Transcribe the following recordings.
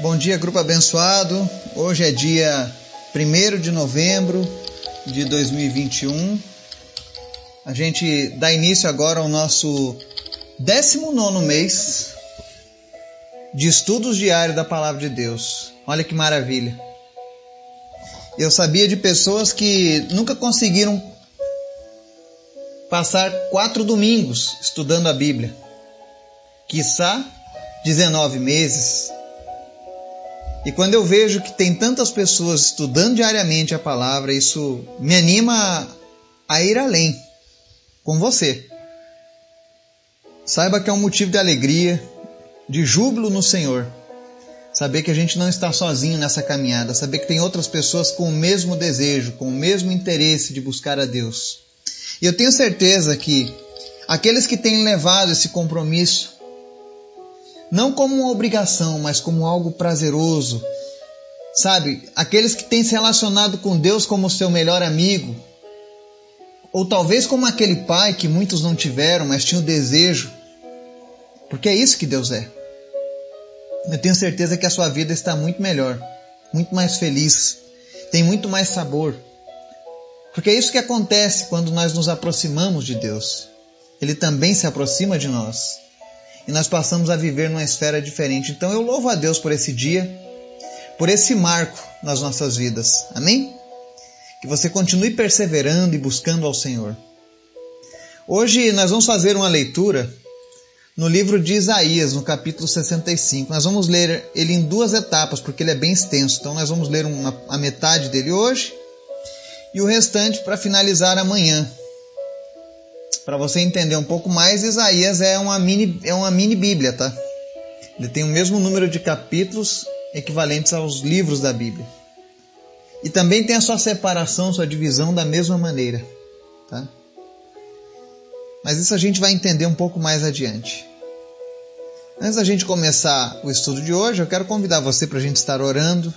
Bom dia, grupo abençoado. Hoje é dia 1 de novembro de 2021. A gente dá início agora ao nosso 19 mês de estudos diários da Palavra de Deus. Olha que maravilha. Eu sabia de pessoas que nunca conseguiram passar quatro domingos estudando a Bíblia. Quiçá 19 meses, e quando eu vejo que tem tantas pessoas estudando diariamente a palavra, isso me anima a ir além com você. Saiba que é um motivo de alegria, de júbilo no Senhor. Saber que a gente não está sozinho nessa caminhada, saber que tem outras pessoas com o mesmo desejo, com o mesmo interesse de buscar a Deus. E eu tenho certeza que aqueles que têm levado esse compromisso não como uma obrigação, mas como algo prazeroso. Sabe, aqueles que têm se relacionado com Deus como seu melhor amigo, ou talvez como aquele pai que muitos não tiveram, mas tinham o desejo, porque é isso que Deus é. Eu tenho certeza que a sua vida está muito melhor, muito mais feliz, tem muito mais sabor. Porque é isso que acontece quando nós nos aproximamos de Deus. Ele também se aproxima de nós e nós passamos a viver numa esfera diferente. Então eu louvo a Deus por esse dia, por esse marco nas nossas vidas. Amém? Que você continue perseverando e buscando ao Senhor. Hoje nós vamos fazer uma leitura no livro de Isaías, no capítulo 65. Nós vamos ler ele em duas etapas, porque ele é bem extenso. Então nós vamos ler uma, a metade dele hoje e o restante para finalizar amanhã. Para você entender um pouco mais, Isaías é uma mini, é uma mini Bíblia, tá? Ele tem o mesmo número de capítulos equivalentes aos livros da Bíblia. E também tem a sua separação, sua divisão da mesma maneira, tá? Mas isso a gente vai entender um pouco mais adiante. Antes da gente começar o estudo de hoje, eu quero convidar você para a gente estar orando,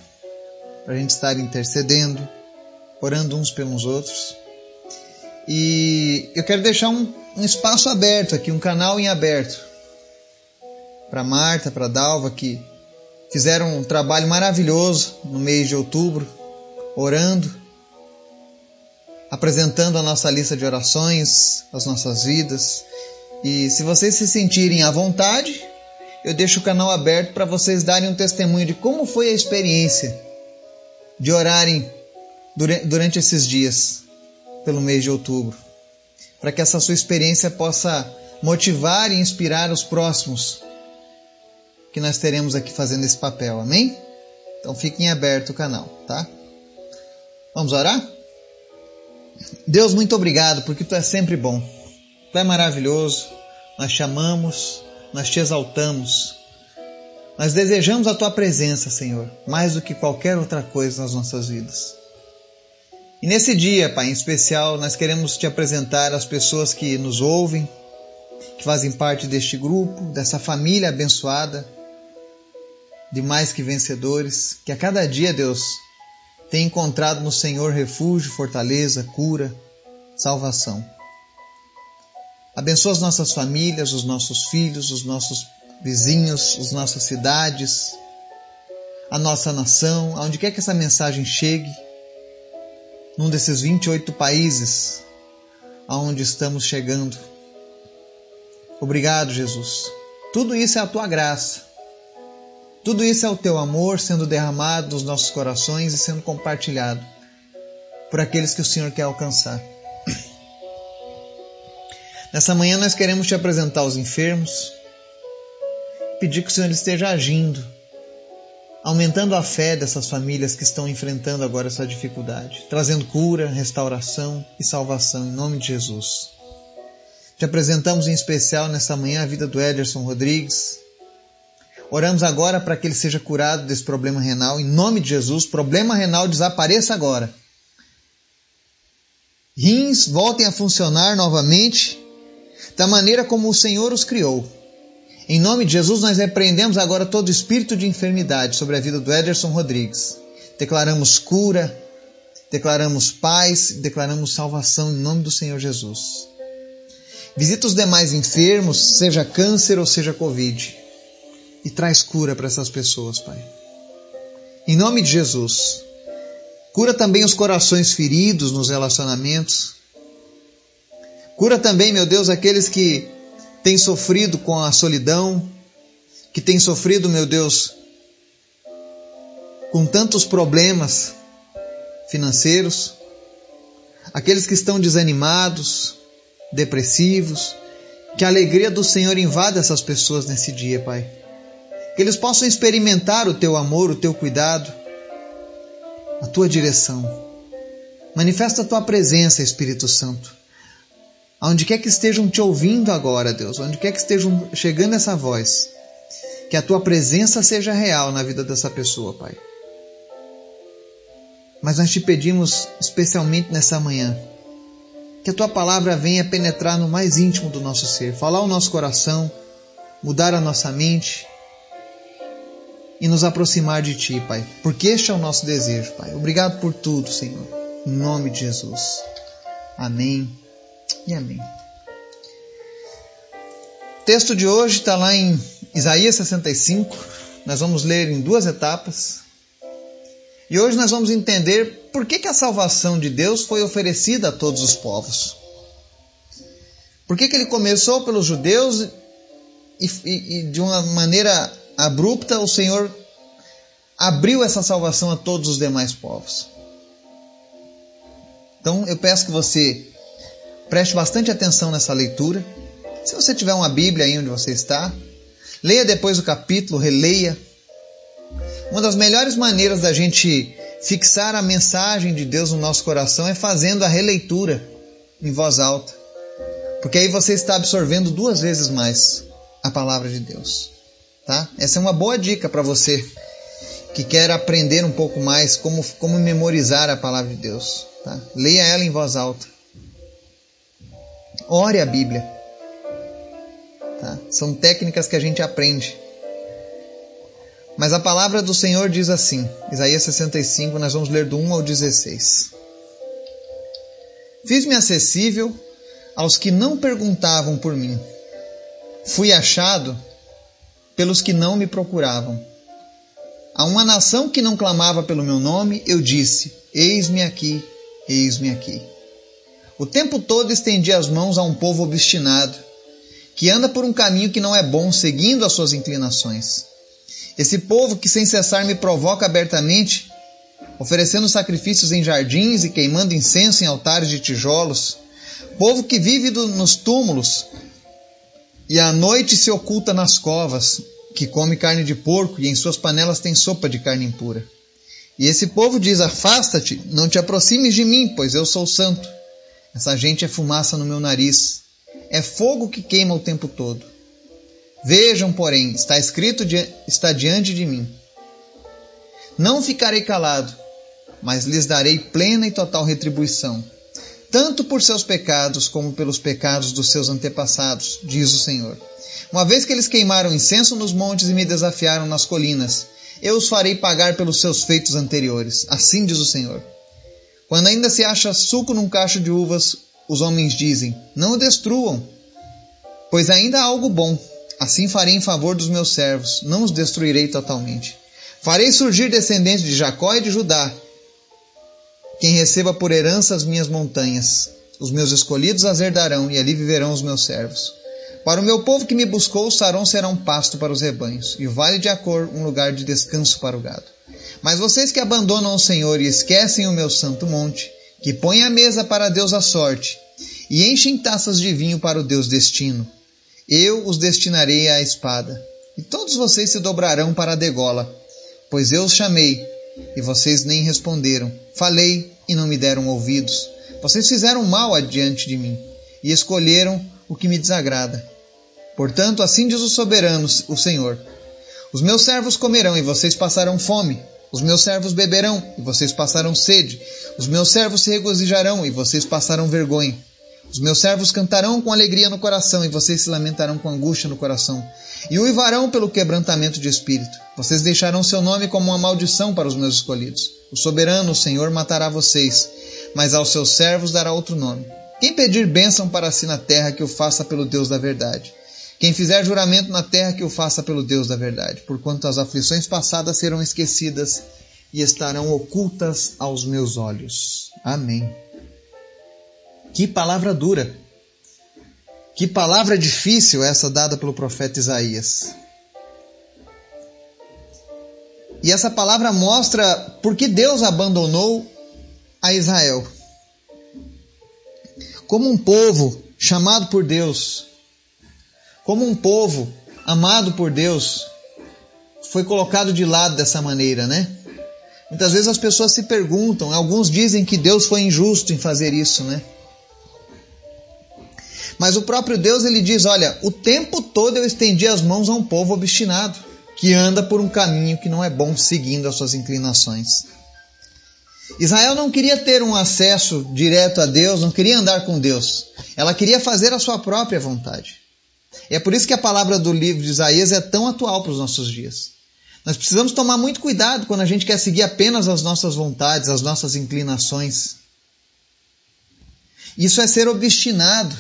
para a gente estar intercedendo, orando uns pelos outros. E eu quero deixar um, um espaço aberto aqui, um canal em aberto. Para Marta, para Dalva, que fizeram um trabalho maravilhoso no mês de outubro, orando, apresentando a nossa lista de orações, as nossas vidas. E se vocês se sentirem à vontade, eu deixo o canal aberto para vocês darem um testemunho de como foi a experiência de orarem durante esses dias pelo mês de outubro, para que essa sua experiência possa motivar e inspirar os próximos que nós teremos aqui fazendo esse papel, amém? Então fiquem aberto o canal, tá? Vamos orar? Deus, muito obrigado porque tu é sempre bom, tu é maravilhoso, nós te amamos, nós te exaltamos, nós desejamos a tua presença, Senhor, mais do que qualquer outra coisa nas nossas vidas. E nesse dia, Pai, em especial, nós queremos te apresentar as pessoas que nos ouvem, que fazem parte deste grupo, dessa família abençoada, de mais que vencedores, que a cada dia, Deus, tem encontrado no Senhor refúgio, fortaleza, cura, salvação. Abençoa as nossas famílias, os nossos filhos, os nossos vizinhos, as nossas cidades, a nossa nação, aonde quer que essa mensagem chegue num desses 28 países aonde estamos chegando. Obrigado, Jesus. Tudo isso é a tua graça. Tudo isso é o teu amor sendo derramado nos nossos corações e sendo compartilhado por aqueles que o Senhor quer alcançar. Nessa manhã nós queremos te apresentar os enfermos, pedir que o Senhor esteja agindo aumentando a fé dessas famílias que estão enfrentando agora essa dificuldade, trazendo cura, restauração e salvação em nome de Jesus. Te apresentamos em especial nessa manhã a vida do Ederson Rodrigues. Oramos agora para que ele seja curado desse problema renal. Em nome de Jesus, problema renal desapareça agora. Rins voltem a funcionar novamente da maneira como o Senhor os criou em nome de Jesus, nós repreendemos agora todo espírito de enfermidade sobre a vida do Ederson Rodrigues. Declaramos cura, declaramos paz, declaramos salvação em nome do Senhor Jesus. Visita os demais enfermos, seja câncer ou seja Covid, e traz cura para essas pessoas, Pai. Em nome de Jesus. Cura também os corações feridos nos relacionamentos. Cura também, meu Deus, aqueles que têm sofrido com a solidão, que têm sofrido, meu Deus, com tantos problemas financeiros, aqueles que estão desanimados, depressivos, que a alegria do Senhor invada essas pessoas nesse dia, Pai. Que eles possam experimentar o teu amor, o teu cuidado, a tua direção. Manifesta a tua presença, Espírito Santo. Aonde quer que estejam te ouvindo agora, Deus, onde quer que estejam chegando essa voz, que a tua presença seja real na vida dessa pessoa, Pai. Mas nós te pedimos especialmente nessa manhã, que a tua palavra venha penetrar no mais íntimo do nosso ser, falar o nosso coração, mudar a nossa mente e nos aproximar de ti, Pai, porque este é o nosso desejo, Pai. Obrigado por tudo, Senhor. Em nome de Jesus. Amém e amém. O texto de hoje está lá em Isaías 65. Nós vamos ler em duas etapas. E hoje nós vamos entender por que, que a salvação de Deus foi oferecida a todos os povos. Por que, que ele começou pelos judeus e, e, e de uma maneira abrupta o Senhor abriu essa salvação a todos os demais povos. Então eu peço que você preste bastante atenção nessa leitura. Se você tiver uma Bíblia aí onde você está, leia depois o capítulo, releia, uma das melhores maneiras da gente fixar a mensagem de Deus no nosso coração é fazendo a releitura em voz alta. Porque aí você está absorvendo duas vezes mais a palavra de Deus. Tá? Essa é uma boa dica para você que quer aprender um pouco mais como, como memorizar a palavra de Deus. Tá? Leia ela em voz alta. Ore a Bíblia. Tá? São técnicas que a gente aprende. Mas a palavra do Senhor diz assim, Isaías 65, nós vamos ler do 1 ao 16. Fiz-me acessível aos que não perguntavam por mim. Fui achado pelos que não me procuravam. A uma nação que não clamava pelo meu nome, eu disse: Eis-me aqui, eis-me aqui. O tempo todo estendi as mãos a um povo obstinado, que anda por um caminho que não é bom, seguindo as suas inclinações. Esse povo que sem cessar me provoca abertamente, oferecendo sacrifícios em jardins e queimando incenso em altares de tijolos, povo que vive do, nos túmulos e à noite se oculta nas covas, que come carne de porco e em suas panelas tem sopa de carne impura. E esse povo diz: Afasta-te, não te aproximes de mim, pois eu sou santo. Essa gente é fumaça no meu nariz, é fogo que queima o tempo todo. Vejam, porém, está escrito, está diante de mim. Não ficarei calado, mas lhes darei plena e total retribuição, tanto por seus pecados como pelos pecados dos seus antepassados, diz o Senhor. Uma vez que eles queimaram incenso nos montes e me desafiaram nas colinas, eu os farei pagar pelos seus feitos anteriores, assim diz o Senhor. Quando ainda se acha suco num cacho de uvas, os homens dizem: Não o destruam, pois ainda há algo bom. Assim farei em favor dos meus servos, não os destruirei totalmente. Farei surgir descendentes de Jacó e de Judá, quem receba por herança as minhas montanhas. Os meus escolhidos as herdarão, e ali viverão os meus servos. Para o meu povo que me buscou, o Saron será um pasto para os rebanhos, e o vale de Acor um lugar de descanso para o gado. Mas vocês que abandonam o Senhor e esquecem o meu santo monte, que põem a mesa para Deus a sorte, e enchem taças de vinho para o Deus destino, eu os destinarei à espada, e todos vocês se dobrarão para a degola, pois eu os chamei, e vocês nem responderam. Falei e não me deram ouvidos. Vocês fizeram mal adiante de mim, e escolheram o que me desagrada. Portanto, assim diz o soberano, o Senhor: Os meus servos comerão e vocês passarão fome. Os meus servos beberão e vocês passarão sede. Os meus servos se regozijarão e vocês passarão vergonha. Os meus servos cantarão com alegria no coração, e vocês se lamentarão com angústia no coração. E uivarão pelo quebrantamento de espírito. Vocês deixarão seu nome como uma maldição para os meus escolhidos. O soberano, o Senhor, matará vocês, mas aos seus servos dará outro nome. Quem pedir bênção para si na terra, que o faça pelo Deus da verdade. Quem fizer juramento na terra, que o faça pelo Deus da verdade, porquanto as aflições passadas serão esquecidas e estarão ocultas aos meus olhos. Amém. Que palavra dura. Que palavra difícil essa dada pelo profeta Isaías. E essa palavra mostra por que Deus abandonou a Israel. Como um povo chamado por Deus, como um povo amado por Deus, foi colocado de lado dessa maneira, né? Muitas vezes as pessoas se perguntam, alguns dizem que Deus foi injusto em fazer isso, né? Mas o próprio Deus ele diz: Olha, o tempo todo eu estendi as mãos a um povo obstinado, que anda por um caminho que não é bom, seguindo as suas inclinações. Israel não queria ter um acesso direto a Deus, não queria andar com Deus. Ela queria fazer a sua própria vontade. É por isso que a palavra do livro de Isaías é tão atual para os nossos dias. Nós precisamos tomar muito cuidado quando a gente quer seguir apenas as nossas vontades, as nossas inclinações. Isso é ser obstinado.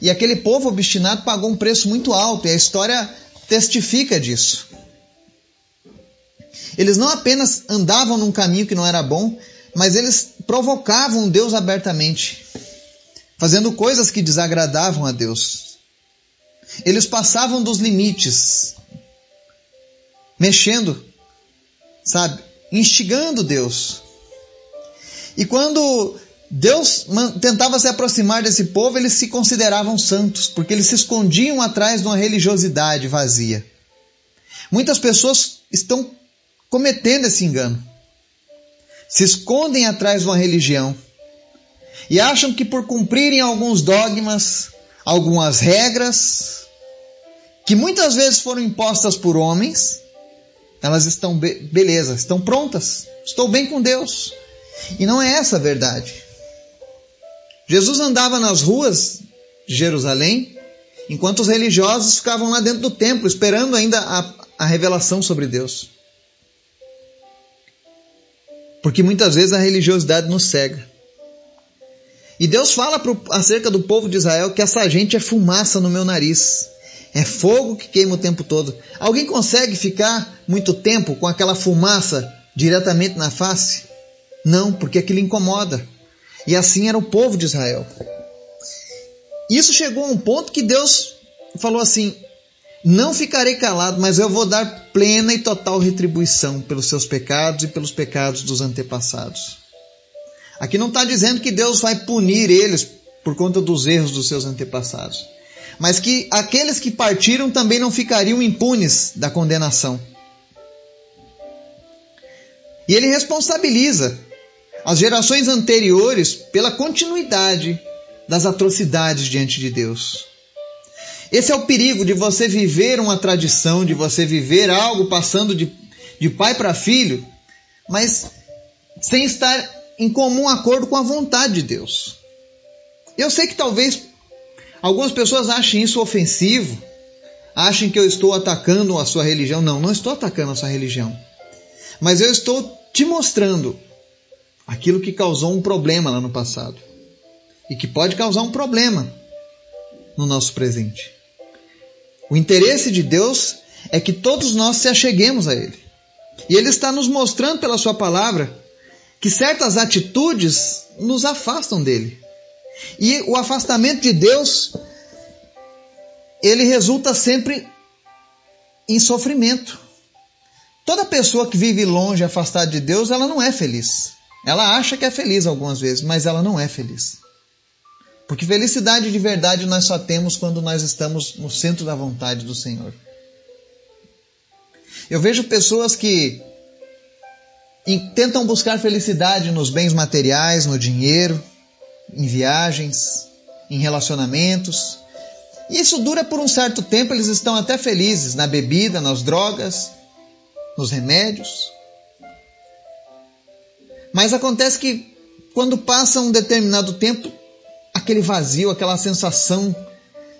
E aquele povo obstinado pagou um preço muito alto, e a história testifica disso. Eles não apenas andavam num caminho que não era bom, mas eles provocavam Deus abertamente, fazendo coisas que desagradavam a Deus. Eles passavam dos limites, mexendo, sabe? Instigando Deus. E quando Deus tentava se aproximar desse povo, eles se consideravam santos, porque eles se escondiam atrás de uma religiosidade vazia. Muitas pessoas estão cometendo esse engano. Se escondem atrás de uma religião e acham que por cumprirem alguns dogmas, algumas regras, que muitas vezes foram impostas por homens, elas estão be beleza, estão prontas. Estou bem com Deus. E não é essa a verdade. Jesus andava nas ruas de Jerusalém, enquanto os religiosos ficavam lá dentro do templo, esperando ainda a, a revelação sobre Deus. Porque muitas vezes a religiosidade nos cega. E Deus fala pro, acerca do povo de Israel que essa gente é fumaça no meu nariz. É fogo que queima o tempo todo. Alguém consegue ficar muito tempo com aquela fumaça diretamente na face? Não, porque aquilo incomoda. E assim era o povo de Israel. Isso chegou a um ponto que Deus falou assim: Não ficarei calado, mas eu vou dar plena e total retribuição pelos seus pecados e pelos pecados dos antepassados. Aqui não está dizendo que Deus vai punir eles por conta dos erros dos seus antepassados mas que aqueles que partiram também não ficariam impunes da condenação. E ele responsabiliza as gerações anteriores pela continuidade das atrocidades diante de Deus. Esse é o perigo de você viver uma tradição, de você viver algo passando de, de pai para filho, mas sem estar em comum acordo com a vontade de Deus. Eu sei que talvez Algumas pessoas acham isso ofensivo, acham que eu estou atacando a sua religião. Não, não estou atacando a sua religião. Mas eu estou te mostrando aquilo que causou um problema lá no passado e que pode causar um problema no nosso presente. O interesse de Deus é que todos nós se acheguemos a Ele. E Ele está nos mostrando pela Sua palavra que certas atitudes nos afastam dele. E o afastamento de Deus, ele resulta sempre em sofrimento. Toda pessoa que vive longe, afastada de Deus, ela não é feliz. Ela acha que é feliz algumas vezes, mas ela não é feliz. Porque felicidade de verdade nós só temos quando nós estamos no centro da vontade do Senhor. Eu vejo pessoas que tentam buscar felicidade nos bens materiais, no dinheiro, em viagens, em relacionamentos. E isso dura por um certo tempo, eles estão até felizes na bebida, nas drogas, nos remédios. Mas acontece que quando passa um determinado tempo, aquele vazio, aquela sensação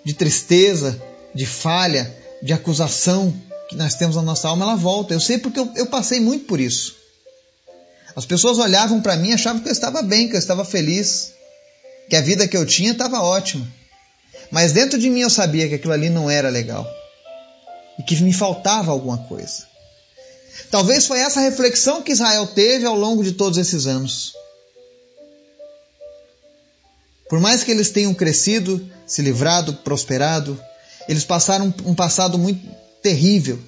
de tristeza, de falha, de acusação que nós temos na nossa alma, ela volta. Eu sei porque eu, eu passei muito por isso. As pessoas olhavam para mim e achavam que eu estava bem, que eu estava feliz que a vida que eu tinha estava ótima. Mas dentro de mim eu sabia que aquilo ali não era legal e que me faltava alguma coisa. Talvez foi essa reflexão que Israel teve ao longo de todos esses anos. Por mais que eles tenham crescido, se livrado, prosperado, eles passaram um passado muito terrível.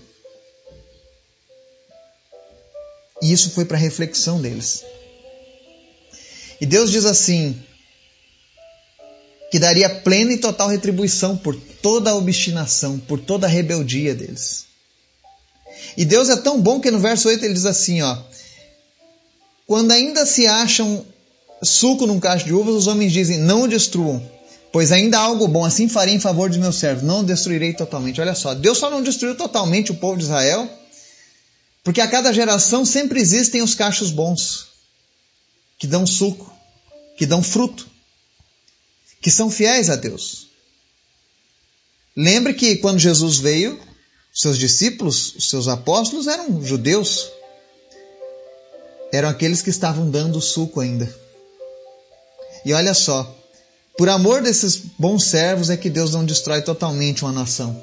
E isso foi para reflexão deles. E Deus diz assim: que daria plena e total retribuição por toda a obstinação, por toda a rebeldia deles. E Deus é tão bom que no verso 8 ele diz assim, ó: Quando ainda se acham suco num cacho de uvas, os homens dizem: Não o destruam, pois ainda há algo bom, assim farei em favor dos meus servos, não o destruirei totalmente. Olha só, Deus só não destruiu totalmente o povo de Israel, porque a cada geração sempre existem os cachos bons, que dão suco, que dão fruto que são fiéis a Deus. Lembre que quando Jesus veio, seus discípulos, os seus apóstolos eram judeus. Eram aqueles que estavam dando suco ainda. E olha só, por amor desses bons servos é que Deus não destrói totalmente uma nação.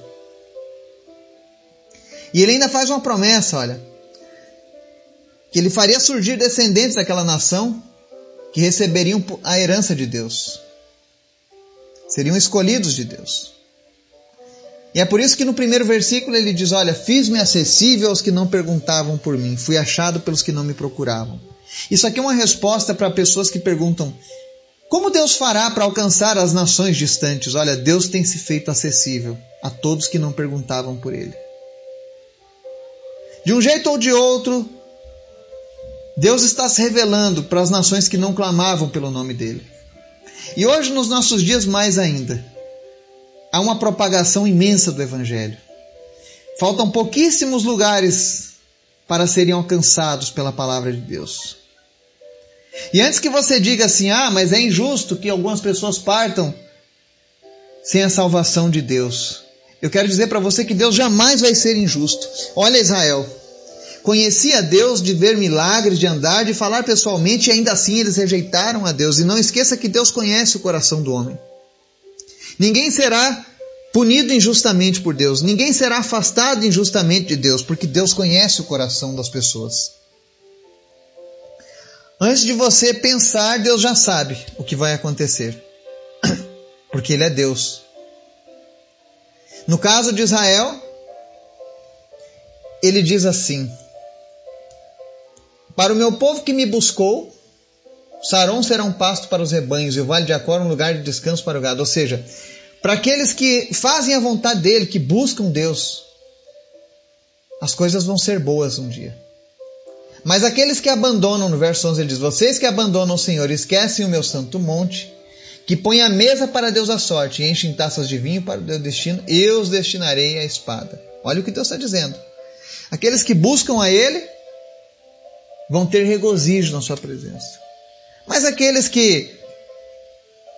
E ele ainda faz uma promessa, olha, que ele faria surgir descendentes daquela nação que receberiam a herança de Deus seriam escolhidos de Deus. E é por isso que no primeiro versículo ele diz: Olha, fiz-me acessível aos que não perguntavam por mim, fui achado pelos que não me procuravam. Isso aqui é uma resposta para pessoas que perguntam: Como Deus fará para alcançar as nações distantes? Olha, Deus tem se feito acessível a todos que não perguntavam por Ele. De um jeito ou de outro, Deus está se revelando para as nações que não clamavam pelo nome dele. E hoje, nos nossos dias, mais ainda, há uma propagação imensa do Evangelho. Faltam pouquíssimos lugares para serem alcançados pela palavra de Deus. E antes que você diga assim, ah, mas é injusto que algumas pessoas partam sem a salvação de Deus. Eu quero dizer para você que Deus jamais vai ser injusto. Olha Israel, Conhecia Deus de ver milagres, de andar, de falar pessoalmente, e ainda assim eles rejeitaram a Deus. E não esqueça que Deus conhece o coração do homem. Ninguém será punido injustamente por Deus, ninguém será afastado injustamente de Deus, porque Deus conhece o coração das pessoas. Antes de você pensar, Deus já sabe o que vai acontecer, porque Ele é Deus. No caso de Israel, ele diz assim: para o meu povo que me buscou, Saron será um pasto para os rebanhos e o vale de Acor um lugar de descanso para o gado. Ou seja, para aqueles que fazem a vontade dele, que buscam Deus, as coisas vão ser boas um dia. Mas aqueles que abandonam, no verso 11 ele diz: Vocês que abandonam o Senhor esquecem o meu santo monte, que põem a mesa para Deus a sorte e enchem taças de vinho para o Deus destino, eu os destinarei à espada. Olha o que Deus está dizendo. Aqueles que buscam a Ele vão ter regozijo na sua presença. Mas aqueles que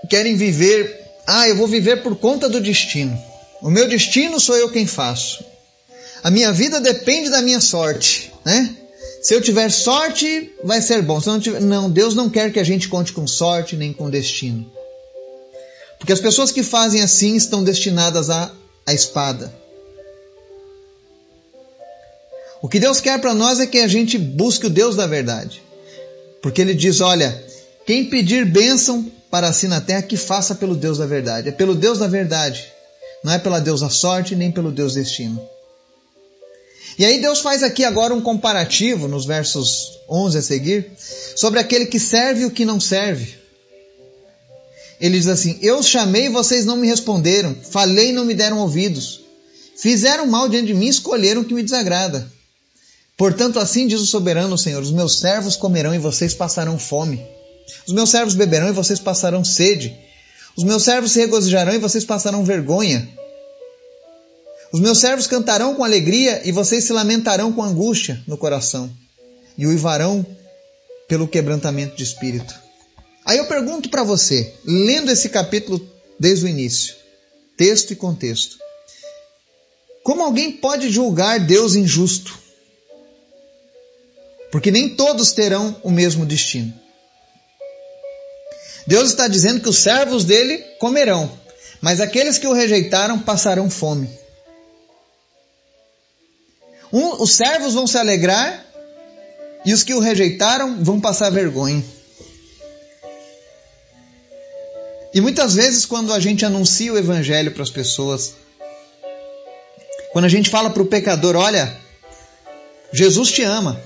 querem viver, ah, eu vou viver por conta do destino. O meu destino sou eu quem faço. A minha vida depende da minha sorte, né? Se eu tiver sorte, vai ser bom. Se não, tiver, não, Deus não quer que a gente conte com sorte nem com destino. Porque as pessoas que fazem assim estão destinadas à, à espada. O que Deus quer para nós é que a gente busque o Deus da verdade. Porque ele diz: olha, quem pedir bênção para si na terra, que faça pelo Deus da verdade. É pelo Deus da verdade. Não é pela Deus da sorte, nem pelo Deus destino. E aí Deus faz aqui agora um comparativo, nos versos 11 a seguir, sobre aquele que serve e o que não serve. Ele diz assim: Eu chamei vocês não me responderam, falei e não me deram ouvidos. Fizeram mal diante de mim escolheram o que me desagrada. Portanto, assim diz o soberano Senhor: os meus servos comerão e vocês passarão fome. Os meus servos beberão e vocês passarão sede. Os meus servos se regozijarão e vocês passarão vergonha. Os meus servos cantarão com alegria e vocês se lamentarão com angústia no coração e uivarão pelo quebrantamento de espírito. Aí eu pergunto para você, lendo esse capítulo desde o início, texto e contexto, como alguém pode julgar Deus injusto? Porque nem todos terão o mesmo destino. Deus está dizendo que os servos dele comerão, mas aqueles que o rejeitaram passarão fome. Um, os servos vão se alegrar e os que o rejeitaram vão passar vergonha. E muitas vezes, quando a gente anuncia o Evangelho para as pessoas, quando a gente fala para o pecador: olha, Jesus te ama,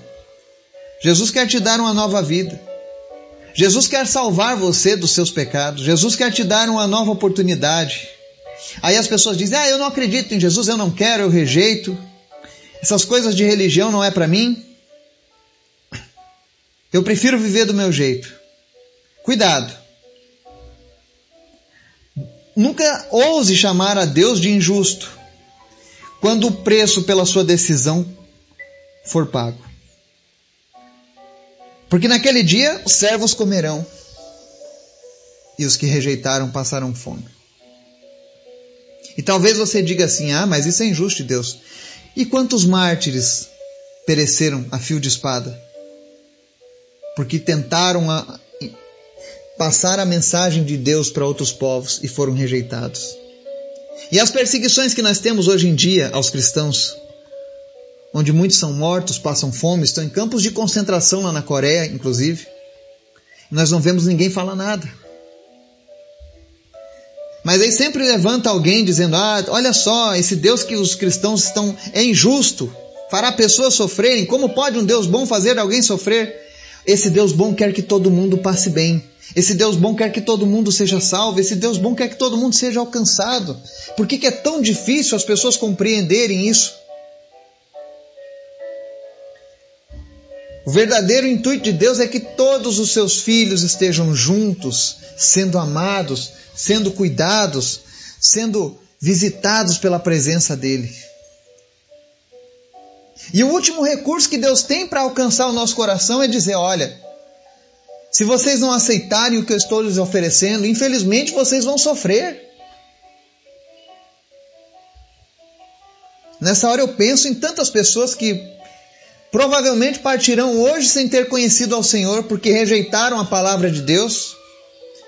Jesus quer te dar uma nova vida, Jesus quer salvar você dos seus pecados, Jesus quer te dar uma nova oportunidade. Aí as pessoas dizem: ah, eu não acredito em Jesus, eu não quero, eu rejeito, essas coisas de religião não é para mim, eu prefiro viver do meu jeito. Cuidado. Nunca ouse chamar a Deus de injusto quando o preço pela sua decisão for pago. Porque naquele dia os servos comerão e os que rejeitaram passarão fome. E talvez você diga assim: ah, mas isso é injusto, Deus. E quantos mártires pereceram a fio de espada? Porque tentaram a, passar a mensagem de Deus para outros povos e foram rejeitados. E as perseguições que nós temos hoje em dia aos cristãos, onde muitos são mortos, passam fome, estão em campos de concentração lá na Coreia, inclusive, nós não vemos ninguém falar nada. Mas aí sempre levanta alguém dizendo: Ah, olha só, esse Deus que os cristãos estão é injusto, fará pessoas sofrerem. Como pode um Deus bom fazer alguém sofrer? Esse Deus bom quer que todo mundo passe bem. Esse Deus bom quer que todo mundo seja salvo. Esse Deus bom quer que todo mundo seja alcançado. Por que, que é tão difícil as pessoas compreenderem isso? O verdadeiro intuito de Deus é que todos os seus filhos estejam juntos, sendo amados, sendo cuidados, sendo visitados pela presença dEle. E o último recurso que Deus tem para alcançar o nosso coração é dizer: olha, se vocês não aceitarem o que eu estou lhes oferecendo, infelizmente vocês vão sofrer. Nessa hora eu penso em tantas pessoas que provavelmente partirão hoje sem ter conhecido ao Senhor porque rejeitaram a palavra de Deus,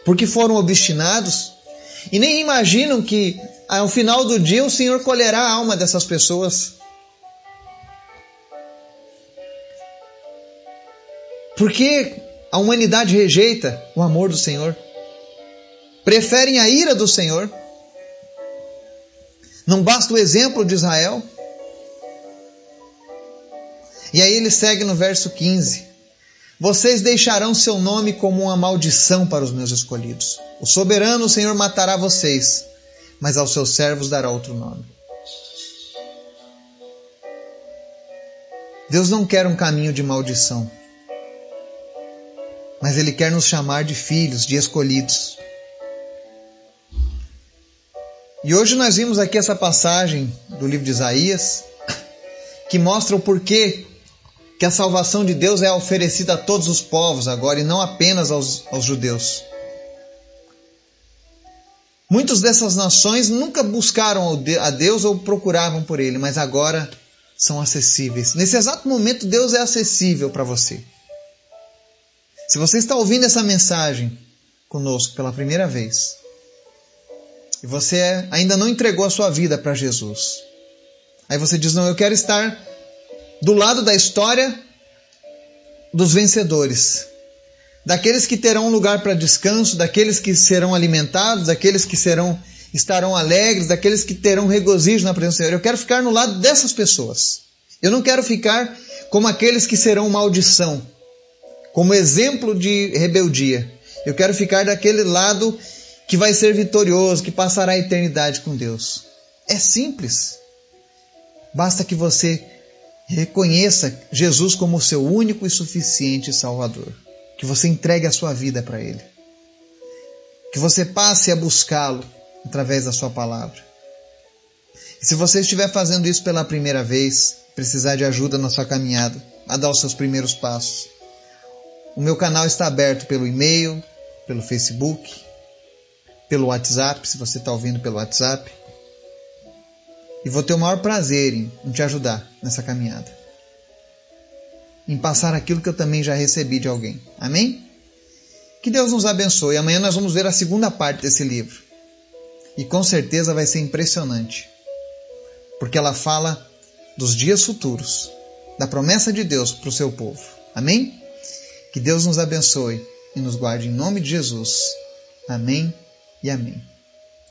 porque foram obstinados e nem imaginam que ao final do dia o Senhor colherá a alma dessas pessoas. Porque a humanidade rejeita o amor do Senhor. Preferem a ira do Senhor. Não basta o exemplo de Israel. E aí ele segue no verso 15: Vocês deixarão seu nome como uma maldição para os meus escolhidos. O soberano, o Senhor, matará vocês, mas aos seus servos dará outro nome. Deus não quer um caminho de maldição mas Ele quer nos chamar de filhos, de escolhidos. E hoje nós vimos aqui essa passagem do livro de Isaías que mostra o porquê que a salvação de Deus é oferecida a todos os povos agora e não apenas aos, aos judeus. Muitas dessas nações nunca buscaram a Deus ou procuravam por Ele, mas agora são acessíveis. Nesse exato momento, Deus é acessível para você. Se você está ouvindo essa mensagem conosco pela primeira vez e você ainda não entregou a sua vida para Jesus, aí você diz: Não, eu quero estar do lado da história dos vencedores, daqueles que terão lugar para descanso, daqueles que serão alimentados, daqueles que serão estarão alegres, daqueles que terão regozijo na presença do Senhor. Eu quero ficar no lado dessas pessoas. Eu não quero ficar como aqueles que serão maldição, como exemplo de rebeldia. Eu quero ficar daquele lado que vai ser vitorioso, que passará a eternidade com Deus. É simples. Basta que você reconheça Jesus como seu único e suficiente Salvador. Que você entregue a sua vida para Ele. Que você passe a buscá-lo através da sua palavra. E se você estiver fazendo isso pela primeira vez, precisar de ajuda na sua caminhada, a dar os seus primeiros passos, o meu canal está aberto pelo e-mail, pelo Facebook, pelo WhatsApp, se você está ouvindo pelo WhatsApp. E vou ter o maior prazer em, te ajudar nessa caminhada. Em passar aquilo que eu também já recebi de alguém. Amém? Que Deus nos abençoe. Amanhã nós vamos ver a segunda parte desse livro. E com certeza vai ser impressionante. Porque ela fala dos dias futuros, da promessa de Deus para o seu povo. Amém? Que Deus nos abençoe e nos guarde em nome de Jesus. Amém e amém.